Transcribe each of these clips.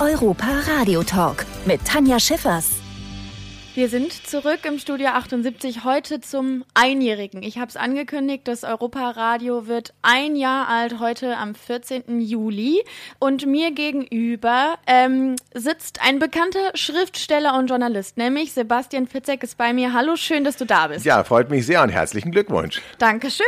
Europa Radio Talk mit Tanja Schiffers. Wir sind zurück im Studio 78 heute zum Einjährigen. Ich habe es angekündigt, das Europa-Radio wird ein Jahr alt heute am 14. Juli. Und mir gegenüber ähm, sitzt ein bekannter Schriftsteller und Journalist, nämlich Sebastian Fitzek ist bei mir. Hallo, schön, dass du da bist. Ja, freut mich sehr und herzlichen Glückwunsch. Dankeschön.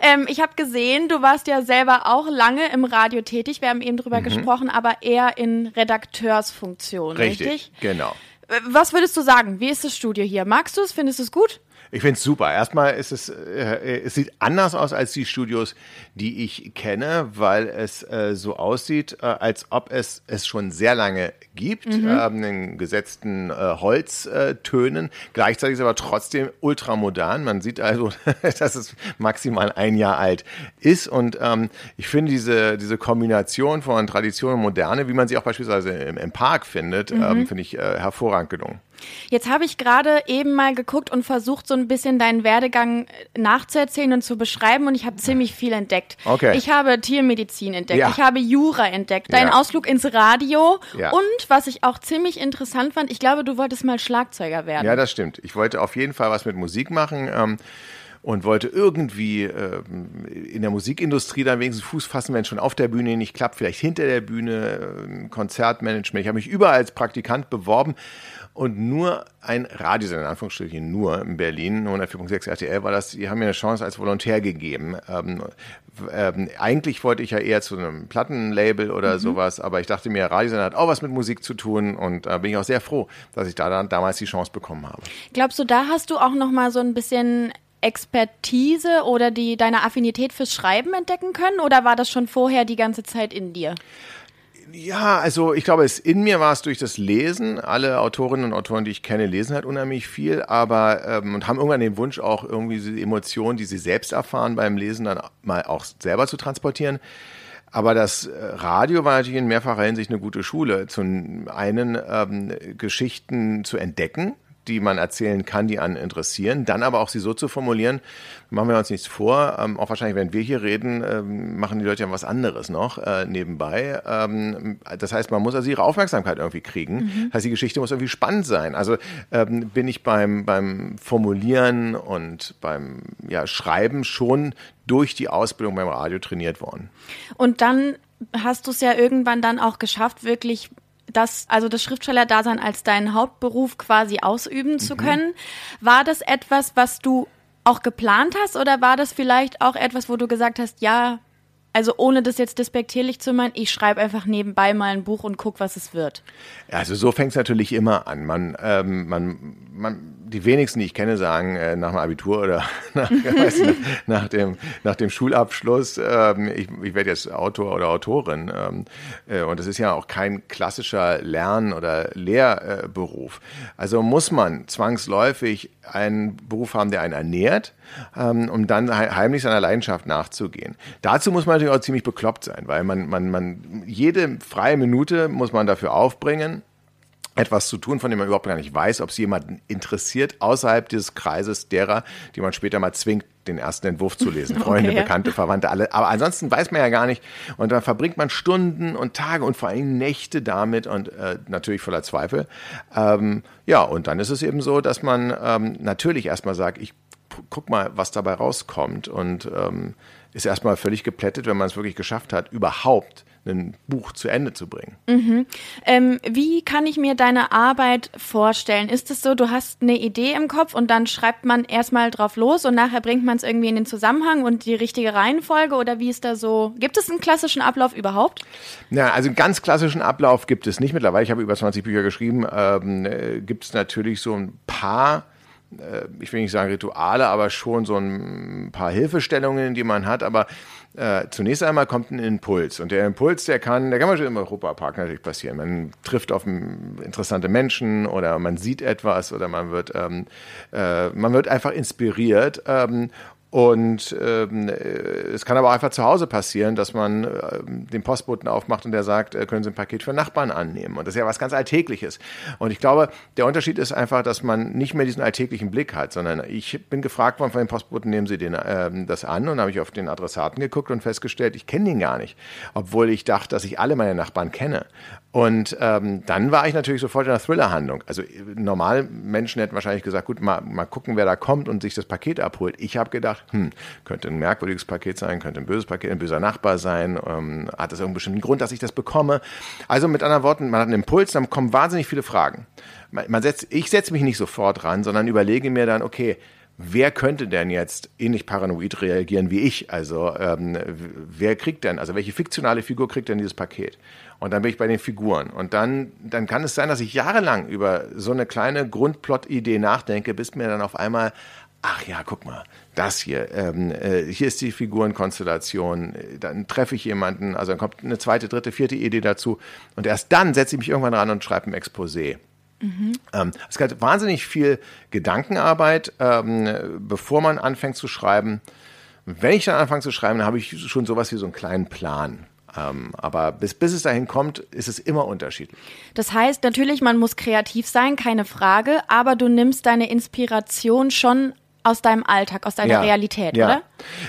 Ähm, ich habe gesehen, du warst ja selber auch lange im Radio tätig. Wir haben eben drüber mhm. gesprochen, aber eher in Redakteursfunktion, richtig? Richtig, genau. Was würdest du sagen? Wie ist das Studio hier? Magst du es? Findest du es gut? Ich finde es super. Erstmal ist es, äh, es sieht anders aus als die Studios, die ich kenne, weil es äh, so aussieht, äh, als ob es es schon sehr lange gibt, mhm. ähm, in gesetzten äh, Holztönen. Gleichzeitig ist es aber trotzdem ultramodern. Man sieht also, dass es maximal ein Jahr alt ist. Und ähm, ich finde diese, diese Kombination von Tradition und Moderne, wie man sie auch beispielsweise im, im Park findet, mhm. ähm, finde ich äh, hervorragend gelungen. Jetzt habe ich gerade eben mal geguckt und versucht, so ein bisschen deinen Werdegang nachzuerzählen und zu beschreiben und ich habe ziemlich viel entdeckt. Okay. Ich habe Tiermedizin entdeckt, ja. ich habe Jura entdeckt, deinen ja. Ausflug ins Radio ja. und was ich auch ziemlich interessant fand, ich glaube, du wolltest mal Schlagzeuger werden. Ja, das stimmt. Ich wollte auf jeden Fall was mit Musik machen. Ähm, und wollte irgendwie äh, in der Musikindustrie dann wenigstens Fuß fassen, wenn es schon auf der Bühne nicht klappt, vielleicht hinter der Bühne, äh, Konzertmanagement. Ich habe mich überall als Praktikant beworben und nur ein Radiosender, in Anführungsstrichen nur in Berlin, 104.6 RTL war das, die haben mir eine Chance als Volontär gegeben. Ähm, ähm, eigentlich wollte ich ja eher zu einem Plattenlabel oder mhm. sowas, aber ich dachte mir, Radiosender hat auch was mit Musik zu tun und da äh, bin ich auch sehr froh, dass ich da dann damals die Chance bekommen habe. Glaubst du, da hast du auch noch mal so ein bisschen Expertise oder die deine Affinität fürs Schreiben entdecken können oder war das schon vorher die ganze Zeit in dir? Ja, also ich glaube, es in mir war es durch das Lesen. Alle Autorinnen und Autoren, die ich kenne, lesen halt unheimlich viel, aber ähm, und haben irgendwann den Wunsch, auch irgendwie diese Emotionen, die sie selbst erfahren beim Lesen, dann mal auch selber zu transportieren. Aber das äh, Radio war natürlich in mehrfacher Hinsicht eine gute Schule. Zum einen ähm, Geschichten zu entdecken, die man erzählen kann, die einen interessieren, dann aber auch sie so zu formulieren, machen wir uns nichts vor, ähm, auch wahrscheinlich, wenn wir hier reden, ähm, machen die Leute ja was anderes noch äh, nebenbei. Ähm, das heißt, man muss also ihre Aufmerksamkeit irgendwie kriegen. Mhm. Das heißt, die Geschichte muss irgendwie spannend sein. Also ähm, bin ich beim, beim Formulieren und beim ja, Schreiben schon durch die Ausbildung beim Radio trainiert worden. Und dann hast du es ja irgendwann dann auch geschafft, wirklich das, also das Schriftstellerdasein als deinen Hauptberuf quasi ausüben zu mhm. können. War das etwas, was du auch geplant hast oder war das vielleicht auch etwas, wo du gesagt hast, ja, also ohne das jetzt despektierlich zu meinen, ich schreibe einfach nebenbei mal ein Buch und guck, was es wird. Also so fängt es natürlich immer an. Man, ähm, man, man, die wenigsten, die ich kenne, sagen äh, nach dem Abitur oder nach, nicht, nach, dem, nach dem Schulabschluss, ähm, ich, ich werde jetzt Autor oder Autorin. Ähm, äh, und das ist ja auch kein klassischer Lern- oder Lehrberuf. also muss man zwangsläufig einen Beruf haben, der einen ernährt, ähm, um dann heimlich seiner Leidenschaft nachzugehen. Dazu muss man natürlich auch ziemlich bekloppt sein, weil man, man, man jede freie Minute muss man dafür aufbringen, etwas zu tun, von dem man überhaupt gar nicht weiß, ob es jemanden interessiert, außerhalb dieses Kreises derer, die man später mal zwingt, den ersten Entwurf zu lesen. Freunde, okay, ja. Bekannte, Verwandte, alle. Aber ansonsten weiß man ja gar nicht. Und dann verbringt man Stunden und Tage und vor allem Nächte damit und äh, natürlich voller Zweifel. Ähm, ja, und dann ist es eben so, dass man ähm, natürlich erstmal sagt, ich guck mal, was dabei rauskommt und ähm, ist erstmal völlig geplättet, wenn man es wirklich geschafft hat, überhaupt ein Buch zu Ende zu bringen. Mhm. Ähm, wie kann ich mir deine Arbeit vorstellen? Ist es so, du hast eine Idee im Kopf und dann schreibt man erstmal drauf los und nachher bringt man es irgendwie in den Zusammenhang und die richtige Reihenfolge oder wie ist da so? Gibt es einen klassischen Ablauf überhaupt? Ja, also einen ganz klassischen Ablauf gibt es nicht mittlerweile. Ich habe über 20 Bücher geschrieben. Ähm, äh, gibt es natürlich so ein paar ich will nicht sagen Rituale, aber schon so ein paar Hilfestellungen, die man hat. Aber äh, zunächst einmal kommt ein Impuls. Und der Impuls, der kann, der kann man schon im Europapark natürlich passieren. Man trifft auf interessante Menschen oder man sieht etwas oder man wird, ähm, äh, man wird einfach inspiriert. Ähm, und ähm, es kann aber einfach zu Hause passieren, dass man äh, den Postboten aufmacht und der sagt, äh, können Sie ein Paket für Nachbarn annehmen. Und das ist ja was ganz Alltägliches. Und ich glaube, der Unterschied ist einfach, dass man nicht mehr diesen alltäglichen Blick hat, sondern ich bin gefragt worden von dem Postboten, nehmen Sie den, äh, das an? Und habe ich auf den Adressaten geguckt und festgestellt, ich kenne den gar nicht. Obwohl ich dachte, dass ich alle meine Nachbarn kenne. Und ähm, dann war ich natürlich sofort in der Thriller-Handlung. Also normal Menschen hätten wahrscheinlich gesagt, gut, mal, mal gucken, wer da kommt und sich das Paket abholt. Ich habe gedacht, hm, könnte ein merkwürdiges Paket sein, könnte ein böses Paket, ein böser Nachbar sein, ähm, hat das irgendeinen bestimmten Grund, dass ich das bekomme. Also mit anderen Worten, man hat einen Impuls, dann kommen wahnsinnig viele Fragen. Man, man setzt, ich setze mich nicht sofort ran, sondern überlege mir dann, okay, wer könnte denn jetzt ähnlich paranoid reagieren wie ich? Also ähm, wer kriegt denn, also welche fiktionale Figur kriegt denn dieses Paket? Und dann bin ich bei den Figuren. Und dann, dann kann es sein, dass ich jahrelang über so eine kleine Grundplot-Idee nachdenke, bis mir dann auf einmal, ach ja, guck mal, das hier, ähm, äh, hier ist die Figurenkonstellation, dann treffe ich jemanden, also dann kommt eine zweite, dritte, vierte Idee dazu. Und erst dann setze ich mich irgendwann ran und schreibe ein Exposé. Mhm. Es gab wahnsinnig viel Gedankenarbeit, ähm, bevor man anfängt zu schreiben. Wenn ich dann anfange zu schreiben, dann habe ich schon sowas wie so einen kleinen Plan. Ähm, aber bis, bis es dahin kommt, ist es immer unterschiedlich. Das heißt natürlich, man muss kreativ sein, keine Frage, aber du nimmst deine Inspiration schon aus deinem Alltag, aus deiner ja, Realität, ja. oder?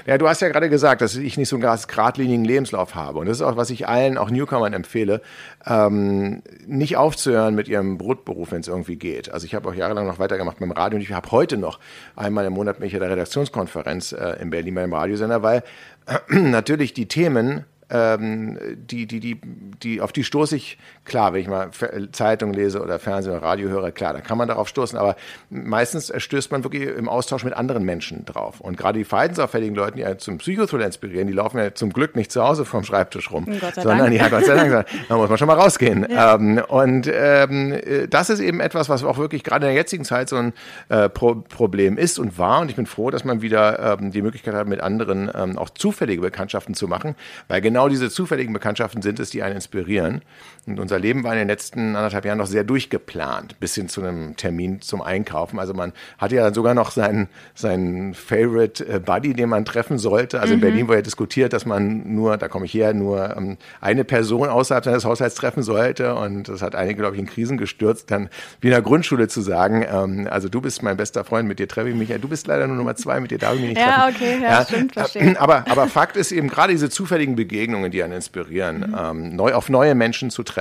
Ja, du hast ja gerade gesagt, dass ich nicht so einen geradlinigen Lebenslauf habe. Und das ist auch, was ich allen, auch Newcomern empfehle, ähm, nicht aufzuhören mit ihrem Brotberuf, wenn es irgendwie geht. Also ich habe auch jahrelang noch weitergemacht beim Radio und ich habe heute noch einmal im Monat mich in der Redaktionskonferenz äh, in Berlin beim Radiosender, weil äh, natürlich die Themen ähm, die, die, die, die, auf die stoße ich, klar, wenn ich mal Zeitung lese oder Fernsehen oder Radio höre, klar, da kann man darauf stoßen, aber meistens stößt man wirklich im Austausch mit anderen Menschen drauf. Und gerade die verhaltensauffälligen Leute, die ja zum Psychothriller inspirieren, die laufen ja zum Glück nicht zu Hause vom Schreibtisch rum, sondern Dank. ja, Gott sei Dank, da muss man schon mal rausgehen. Ja. Ähm, und ähm, das ist eben etwas, was auch wirklich gerade in der jetzigen Zeit so ein äh, Pro Problem ist und war. Und ich bin froh, dass man wieder ähm, die Möglichkeit hat, mit anderen ähm, auch zufällige Bekanntschaften zu machen, weil genau genau diese zufälligen Bekanntschaften sind es, die einen inspirieren. Und unser Leben war in den letzten anderthalb Jahren noch sehr durchgeplant, bis hin zu einem Termin zum Einkaufen. Also man hatte ja sogar noch seinen, seinen Favorite äh, Buddy, den man treffen sollte. Also mhm. in Berlin wurde ja diskutiert, dass man nur, da komme ich her, nur ähm, eine Person außerhalb seines Haushalts treffen sollte. Und das hat einige, glaube ich, in Krisen gestürzt, dann wie in der Grundschule zu sagen, ähm, also du bist mein bester Freund, mit dir treffe ich mich. Ja, du bist leider nur Nummer zwei, mit dir darf ich mich nicht treffen. Ja, okay, ja, ja stimmt, verstehe. Aber, aber Fakt ist eben gerade diese zufälligen Begegnungen, die einen inspirieren, mhm. ähm, neu auf neue Menschen zu treffen.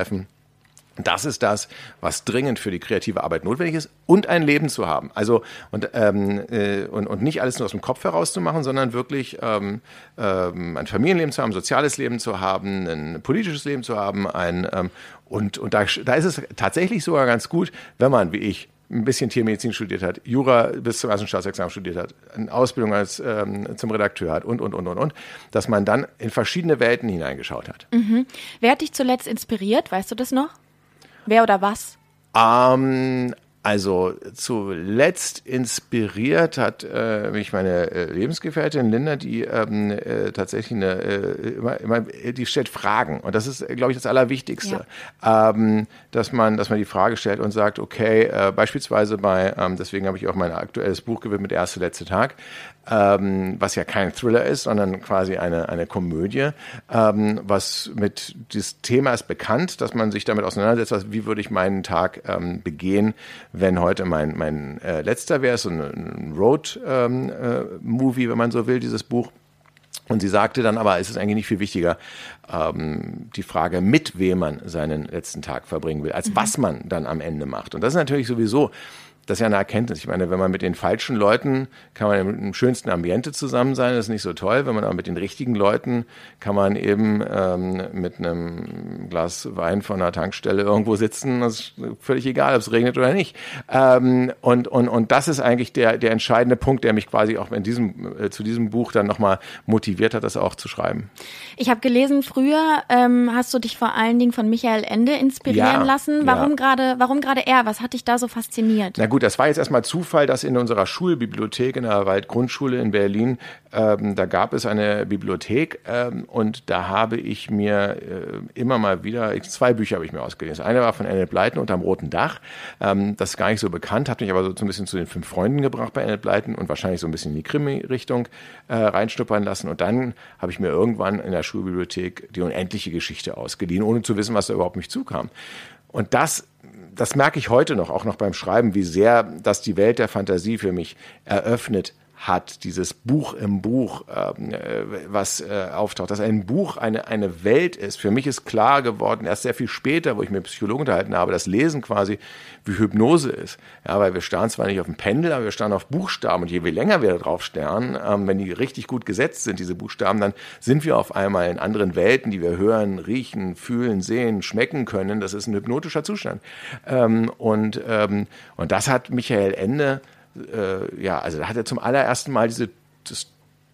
Das ist das, was dringend für die kreative Arbeit notwendig ist und ein Leben zu haben. Also und, ähm, äh, und, und nicht alles nur aus dem Kopf heraus zu machen, sondern wirklich ähm, ähm, ein Familienleben zu haben, ein soziales Leben zu haben, ein politisches Leben zu haben, ein ähm, und, und da, da ist es tatsächlich sogar ganz gut, wenn man, wie ich, ein bisschen Tiermedizin studiert hat, Jura bis zum ersten Staatsexamen studiert hat, eine Ausbildung als ähm, zum Redakteur hat und, und, und, und, und, dass man dann in verschiedene Welten hineingeschaut hat. Mhm. Wer hat dich zuletzt inspiriert? Weißt du das noch? Wer oder was? Ähm, also zuletzt inspiriert hat äh, mich meine äh, Lebensgefährtin Linda, die ähm, äh, tatsächlich eine, äh, immer, immer, die stellt Fragen. Und das ist, glaube ich, das Allerwichtigste, ja. ähm, dass man, dass man die Frage stellt und sagt, okay, äh, beispielsweise bei, ähm, deswegen habe ich auch mein aktuelles Buch gewidmet, erste letzte Tag, ähm, was ja kein Thriller ist, sondern quasi eine, eine Komödie, ähm, was mit, dieses Thema ist bekannt, dass man sich damit auseinandersetzt, was, wie würde ich meinen Tag ähm, begehen, wenn heute mein, mein äh, letzter wäre, so ein, ein Road-Movie, ähm, äh, wenn man so will, dieses Buch. Und sie sagte dann aber, es ist eigentlich nicht viel wichtiger, ähm, die Frage, mit wem man seinen letzten Tag verbringen will, als mhm. was man dann am Ende macht. Und das ist natürlich sowieso das ist ja eine Erkenntnis. Ich meine, wenn man mit den falschen Leuten kann man im schönsten Ambiente zusammen sein, das ist nicht so toll. Wenn man aber mit den richtigen Leuten kann man eben ähm, mit einem Glas Wein von einer Tankstelle irgendwo sitzen. Das ist völlig egal, ob es regnet oder nicht. Ähm, und, und, und das ist eigentlich der, der entscheidende Punkt, der mich quasi auch in diesem, äh, zu diesem Buch dann nochmal motiviert hat, das auch zu schreiben. Ich habe gelesen, früher ähm, hast du dich vor allen Dingen von Michael Ende inspirieren ja, lassen. Warum ja. gerade, warum gerade er? Was hat dich da so fasziniert? Gut, das war jetzt erstmal Zufall, dass in unserer Schulbibliothek in der Waldgrundschule in Berlin, ähm, da gab es eine Bibliothek ähm, und da habe ich mir äh, immer mal wieder, zwei Bücher habe ich mir ausgelesen. Das eine war von Annette Blyton unterm roten Dach. Ähm, das ist gar nicht so bekannt, hat mich aber so ein bisschen zu den fünf Freunden gebracht bei Annette Blyton und wahrscheinlich so ein bisschen in die Krimi-Richtung äh, reinschnuppern lassen. Und dann habe ich mir irgendwann in der Schulbibliothek die unendliche Geschichte ausgeliehen, ohne zu wissen, was da überhaupt mich zukam. Und das das merke ich heute noch, auch noch beim Schreiben, wie sehr das die Welt der Fantasie für mich eröffnet hat, dieses Buch im Buch, ähm, äh, was äh, auftaucht, dass ein Buch eine, eine Welt ist. Für mich ist klar geworden, erst sehr viel später, wo ich mit Psychologen unterhalten habe, das Lesen quasi wie Hypnose ist. Ja, weil wir starren zwar nicht auf dem Pendel, aber wir starren auf Buchstaben und je länger wir da drauf starren, ähm, wenn die richtig gut gesetzt sind, diese Buchstaben, dann sind wir auf einmal in anderen Welten, die wir hören, riechen, fühlen, sehen, schmecken können. Das ist ein hypnotischer Zustand. Ähm, und, ähm, und das hat Michael Ende äh, ja, also da hat er zum allerersten Mal diese das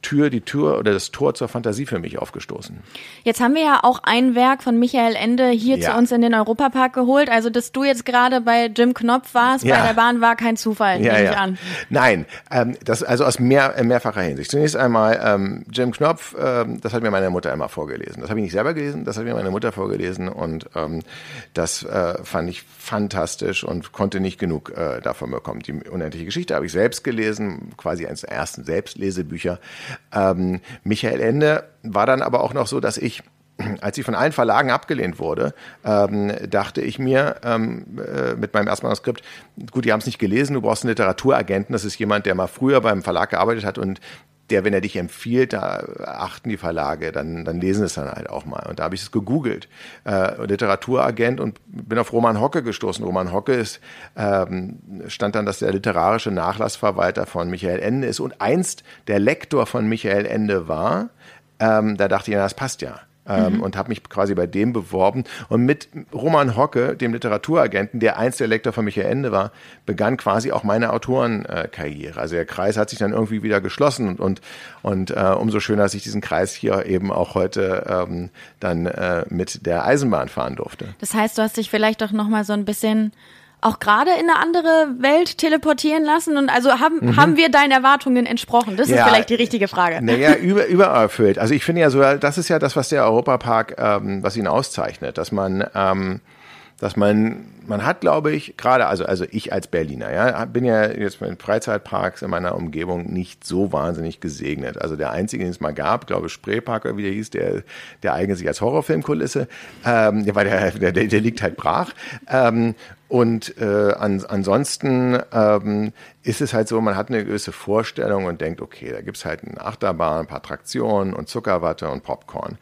Tür, die Tür oder das Tor zur Fantasie für mich aufgestoßen. Jetzt haben wir ja auch ein Werk von Michael Ende hier ja. zu uns in den Europapark geholt. Also, dass du jetzt gerade bei Jim Knopf warst, ja. bei der Bahn, war kein Zufall, ja, nehme ich an. Nein, ähm, das also aus mehr, äh, mehrfacher Hinsicht. Zunächst einmal, ähm, Jim Knopf, ähm, das hat mir meine Mutter immer vorgelesen. Das habe ich nicht selber gelesen, das hat mir meine Mutter vorgelesen und ähm, das äh, fand ich fantastisch und konnte nicht genug äh, davon bekommen. Die unendliche Geschichte habe ich selbst gelesen, quasi eines der ersten Selbstlesebücher. Ähm, Michael Ende war dann aber auch noch so, dass ich als sie von allen Verlagen abgelehnt wurde, ähm, dachte ich mir ähm, äh, mit meinem ersten Manuskript, gut, die haben es nicht gelesen, du brauchst einen Literaturagenten, das ist jemand, der mal früher beim Verlag gearbeitet hat und der, wenn er dich empfiehlt, da achten die Verlage, dann, dann lesen es dann halt auch mal. Und da habe ich es gegoogelt, äh, Literaturagent und bin auf Roman Hocke gestoßen. Roman Hocke ist, ähm, stand dann, dass der literarische Nachlassverwalter von Michael Ende ist und einst der Lektor von Michael Ende war. Ähm, da dachte ich, ja, das passt ja ähm, mhm. und habe mich quasi bei dem beworben. Und mit Roman Hocke, dem Literaturagenten, der einst der Lektor von Michael Ende war, begann quasi auch meine Autorenkarriere. also der Kreis hat sich dann irgendwie wieder geschlossen und, und, und äh, umso schöner, dass ich diesen Kreis hier eben auch heute ähm, dann äh, mit der Eisenbahn fahren durfte. Das heißt, du hast dich vielleicht doch nochmal so ein bisschen auch gerade in eine andere Welt teleportieren lassen? Und also haben, mhm. haben wir deinen Erwartungen entsprochen? Das ja, ist vielleicht die richtige Frage. Naja, über, übererfüllt. Also ich finde ja so, das ist ja das, was der Europapark, ähm, was ihn auszeichnet, dass man, ähm, dass man, man hat, glaube ich, gerade, also, also ich als Berliner, ja, bin ja jetzt mit Freizeitparks in meiner Umgebung nicht so wahnsinnig gesegnet. Also der einzige, den es mal gab, glaube ich, Spreepark oder wie der hieß, der, der eignet sich als Horrorfilmkulisse, ähm, weil der, der, der liegt halt brach. Ähm, und äh, an, ansonsten ähm, ist es halt so, man hat eine gewisse Vorstellung und denkt, okay, da gibt's halt eine Achterbahn, ein paar Traktionen und Zuckerwatte und Popcorn.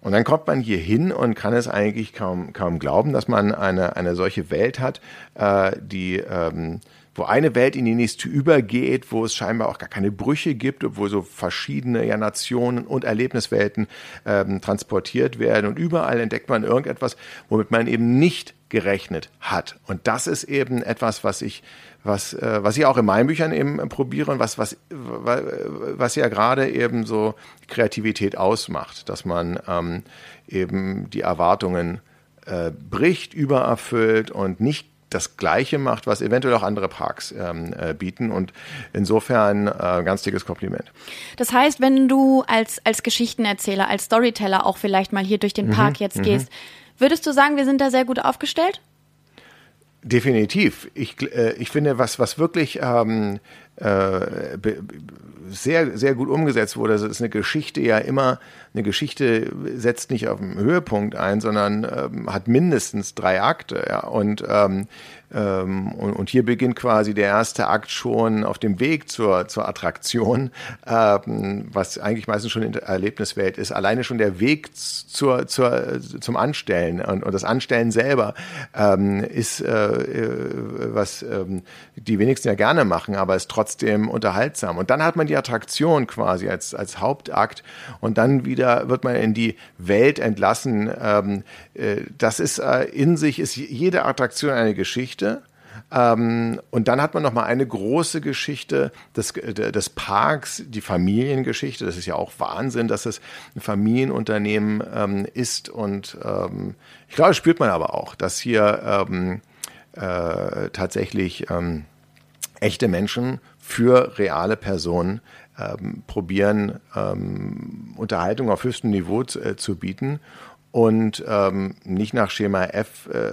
Und dann kommt man hier hin und kann es eigentlich kaum, kaum glauben, dass man eine, eine solche Welt hat, äh, die ähm, wo eine Welt in die nächste übergeht, wo es scheinbar auch gar keine Brüche gibt, obwohl so verschiedene ja, Nationen und Erlebniswelten ähm, transportiert werden. Und überall entdeckt man irgendetwas, womit man eben nicht gerechnet hat. Und das ist eben etwas, was ich, was, äh, was ich auch in meinen Büchern eben probiere und was, was, was ja gerade eben so Kreativität ausmacht, dass man ähm, eben die Erwartungen äh, bricht, übererfüllt und nicht das Gleiche macht, was eventuell auch andere Parks ähm, äh, bieten. Und insofern äh, ganz dickes Kompliment. Das heißt, wenn du als, als Geschichtenerzähler, als Storyteller auch vielleicht mal hier durch den Park mhm, jetzt mhm. gehst, Würdest du sagen, wir sind da sehr gut aufgestellt? Definitiv. Ich, äh, ich finde, was, was wirklich ähm, äh, sehr, sehr gut umgesetzt wurde, das ist eine Geschichte ja immer, eine Geschichte setzt nicht auf dem Höhepunkt ein, sondern ähm, hat mindestens drei Akte. Ja? Und ähm, ähm, und, und, hier beginnt quasi der erste Akt schon auf dem Weg zur, zur Attraktion, ähm, was eigentlich meistens schon in der Erlebniswelt ist. Alleine schon der Weg zur, zur, zum Anstellen und, und das Anstellen selber ähm, ist, äh, äh, was ähm, die wenigsten ja gerne machen, aber ist trotzdem unterhaltsam. Und dann hat man die Attraktion quasi als, als Hauptakt und dann wieder wird man in die Welt entlassen. Ähm, äh, das ist äh, in sich, ist jede Attraktion eine Geschichte. Ähm, und dann hat man noch mal eine große Geschichte des, des Parks, die Familiengeschichte. Das ist ja auch Wahnsinn, dass es ein Familienunternehmen ähm, ist. Und ähm, ich glaube, das spürt man aber auch, dass hier ähm, äh, tatsächlich ähm, echte Menschen für reale Personen ähm, probieren, Unterhaltung auf höchstem Niveau zu, äh, zu bieten und ähm, nicht nach Schema F, äh,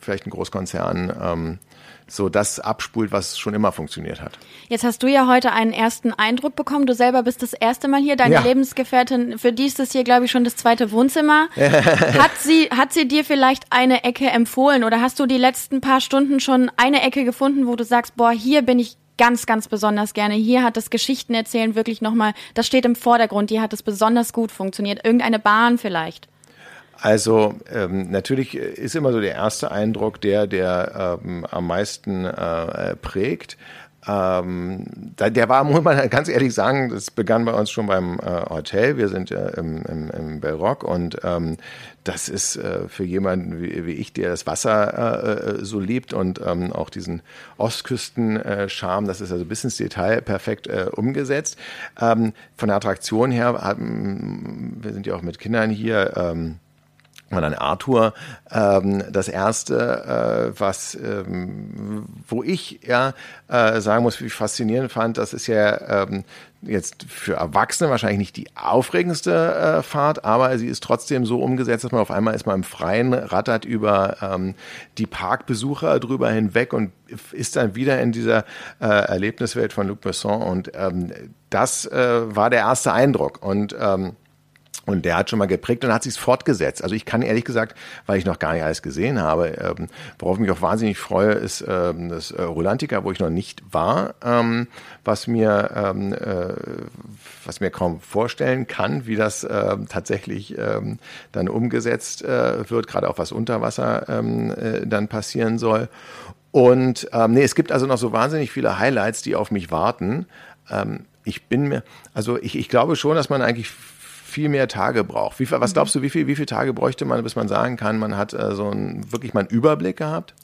vielleicht ein Großkonzern, ähm, so das abspult, was schon immer funktioniert hat. Jetzt hast du ja heute einen ersten Eindruck bekommen. Du selber bist das erste Mal hier. Deine ja. Lebensgefährtin, für die ist das hier, glaube ich, schon das zweite Wohnzimmer. hat sie, hat sie dir vielleicht eine Ecke empfohlen oder hast du die letzten paar Stunden schon eine Ecke gefunden, wo du sagst, boah, hier bin ich ganz, ganz besonders gerne. Hier hat das Geschichten erzählen wirklich nochmal, das steht im Vordergrund. Hier hat es besonders gut funktioniert. Irgendeine Bahn vielleicht. Also ähm, natürlich ist immer so der erste Eindruck der, der ähm, am meisten äh, prägt. Ähm, der war, muss man ganz ehrlich sagen, das begann bei uns schon beim äh, Hotel. Wir sind ja im, im, im Bellrock und ähm, das ist äh, für jemanden wie, wie, ich, der das Wasser äh, so liebt und ähm, auch diesen Ostküsten-Charme, das ist also bis ins Detail perfekt äh, umgesetzt. Ähm, von der Attraktion her, wir sind ja auch mit Kindern hier, ähm, und dann Arthur ähm, das erste, äh, was ähm, wo ich ja äh, sagen muss, wie ich faszinierend fand, das ist ja ähm, jetzt für Erwachsene wahrscheinlich nicht die aufregendste äh, Fahrt, aber sie ist trotzdem so umgesetzt, dass man auf einmal ist man im Freien, rattert über ähm, die Parkbesucher drüber hinweg und ist dann wieder in dieser äh, Erlebniswelt von Luc Besson und ähm, das äh, war der erste Eindruck und ähm, und der hat schon mal geprägt und hat sich fortgesetzt. Also ich kann ehrlich gesagt, weil ich noch gar nicht alles gesehen habe, ähm, worauf ich mich auch wahnsinnig freue, ist ähm, das äh, Rolantica, wo ich noch nicht war, ähm, was mir ähm, äh, was mir kaum vorstellen kann, wie das äh, tatsächlich ähm, dann umgesetzt äh, wird, gerade auch was unter Wasser ähm, äh, dann passieren soll. Und ähm, nee, es gibt also noch so wahnsinnig viele Highlights, die auf mich warten. Ähm, ich bin mir, also ich, ich glaube schon, dass man eigentlich viel mehr Tage braucht. Wie, was mhm. glaubst du, wie, viel, wie viele Tage bräuchte man, bis man sagen kann, man hat äh, so ein, wirklich mal einen Überblick gehabt?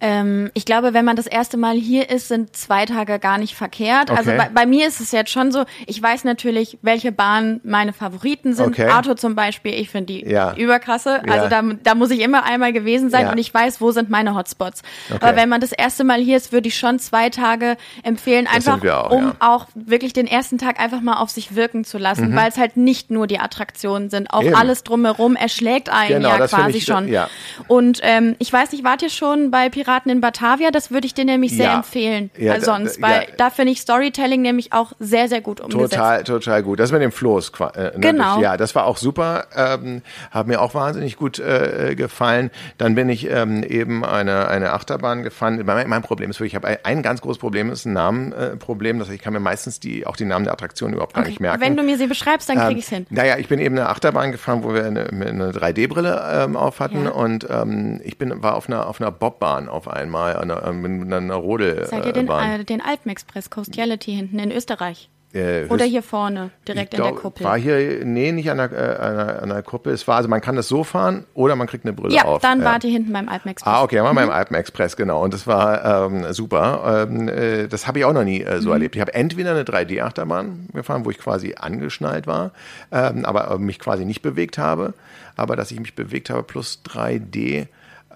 Ähm, ich glaube, wenn man das erste Mal hier ist, sind zwei Tage gar nicht verkehrt. Also okay. Also bei, bei, mir ist es jetzt schon so, ich weiß natürlich, welche Bahnen meine Favoriten sind. Okay. Arthur zum Beispiel, ich finde die ja. überkrasse. Also ja. da, da muss ich immer einmal gewesen sein ja. und ich weiß, wo sind meine Hotspots. Okay. Aber wenn man das erste Mal hier ist, würde ich schon zwei Tage empfehlen, einfach auch, um auch wirklich den ersten Tag einfach mal auf sich wirken zu lassen, mhm. weil es halt nicht nur die die Attraktionen sind. Auch Eben. alles drumherum erschlägt einen genau, ja quasi ich, schon. Ja. Und ähm, ich weiß nicht, wart ihr schon bei Piraten in Batavia? Das würde ich dir nämlich sehr ja. empfehlen. Ja, äh, sonst, weil da finde ich Storytelling nämlich auch sehr, sehr gut umgesetzt. Total, total gut. Das mit dem Floß. Äh, ne? Genau. Ja, das war auch super. Ähm, hat mir auch wahnsinnig gut äh, gefallen. Dann bin ich ähm, eben eine, eine Achterbahn gefahren. Mein, mein Problem ist wirklich, ich habe ein, ein, ganz großes Problem, ist ein Namenproblem. Äh, das heißt, ich kann mir meistens die, auch die Namen der Attraktionen überhaupt gar okay. nicht merken. Wenn du mir sie beschreibst, dann kriege ähm, ich es hin. Naja, ich bin eben eine Achterbahn gefahren, wo wir eine, eine 3D-Brille ähm, auf hatten ja. und ähm, ich bin war auf einer auf einer Bobbahn auf einmal, einer, äh, mit einer Rodelbahn. Seid ihr den, äh, den Alpenexpress Coastiality hinten in Österreich? Äh, Oder hier vorne, direkt in glaub, der Kuppel. War hier, nee, nicht an der, äh, an, der, an der Kuppel. Es war, also man kann das so fahren oder man kriegt eine Brille ja, auf. dann ja, dann wart ihr hinten beim Alpenexpress. Ah, okay, dann wir mhm. beim Alpenexpress, genau. Und das war ähm, super. Ähm, äh, das habe ich auch noch nie äh, so mhm. erlebt. Ich habe entweder eine 3D-Achterbahn gefahren, wo ich quasi angeschnallt war, ähm, aber äh, mich quasi nicht bewegt habe. Aber dass ich mich bewegt habe plus 3D.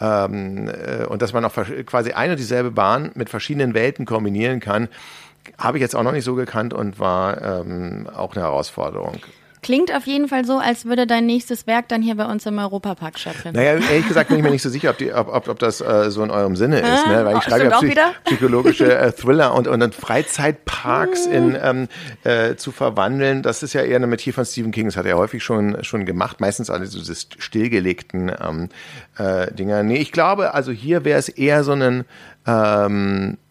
Ähm, äh, und dass man auch quasi eine und dieselbe Bahn mit verschiedenen Welten kombinieren kann habe ich jetzt auch noch nicht so gekannt und war ähm, auch eine Herausforderung. Klingt auf jeden Fall so, als würde dein nächstes Werk dann hier bei uns im Europapark stattfinden. Naja, ehrlich gesagt bin ich mir nicht so sicher, ob, die, ob, ob, ob das äh, so in eurem Sinne ist, ne? weil ich schreibe ja psych psychologische äh, Thriller und, und dann Freizeitparks in, ähm, äh, zu verwandeln. Das ist ja eher eine Metier von Stephen King. Das hat er häufig schon, schon gemacht, meistens alle so diese stillgelegten ähm, äh, Dinger. Nee, ich glaube, also hier wäre es eher so ein ähm, äh,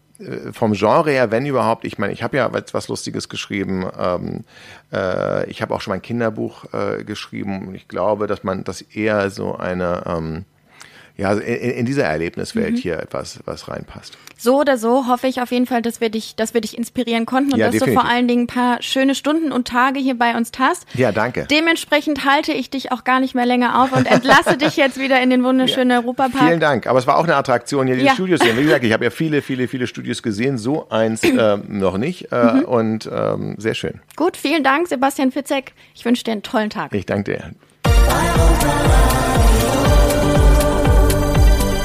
vom Genre her, wenn überhaupt, ich meine, ich habe ja was Lustiges geschrieben. Ähm, äh, ich habe auch schon mein Kinderbuch äh, geschrieben ich glaube, dass man das eher so eine ähm, ja, also in, in dieser Erlebniswelt mhm. hier etwas was reinpasst. So oder so hoffe ich auf jeden Fall, dass wir dich, dass wir dich inspirieren konnten und ja, dass definitiv. du vor allen Dingen ein paar schöne Stunden und Tage hier bei uns hast. Ja, danke. Dementsprechend halte ich dich auch gar nicht mehr länger auf und entlasse dich jetzt wieder in den wunderschönen ja. Europapark. Vielen Dank. Aber es war auch eine Attraktion, hier die ja. Studios sehen. Wie gesagt, ich habe ja viele, viele, viele Studios gesehen, so eins äh, noch nicht äh, mhm. und ähm, sehr schön. Gut, vielen Dank, Sebastian Fitzek. Ich wünsche dir einen tollen Tag. Ich danke dir.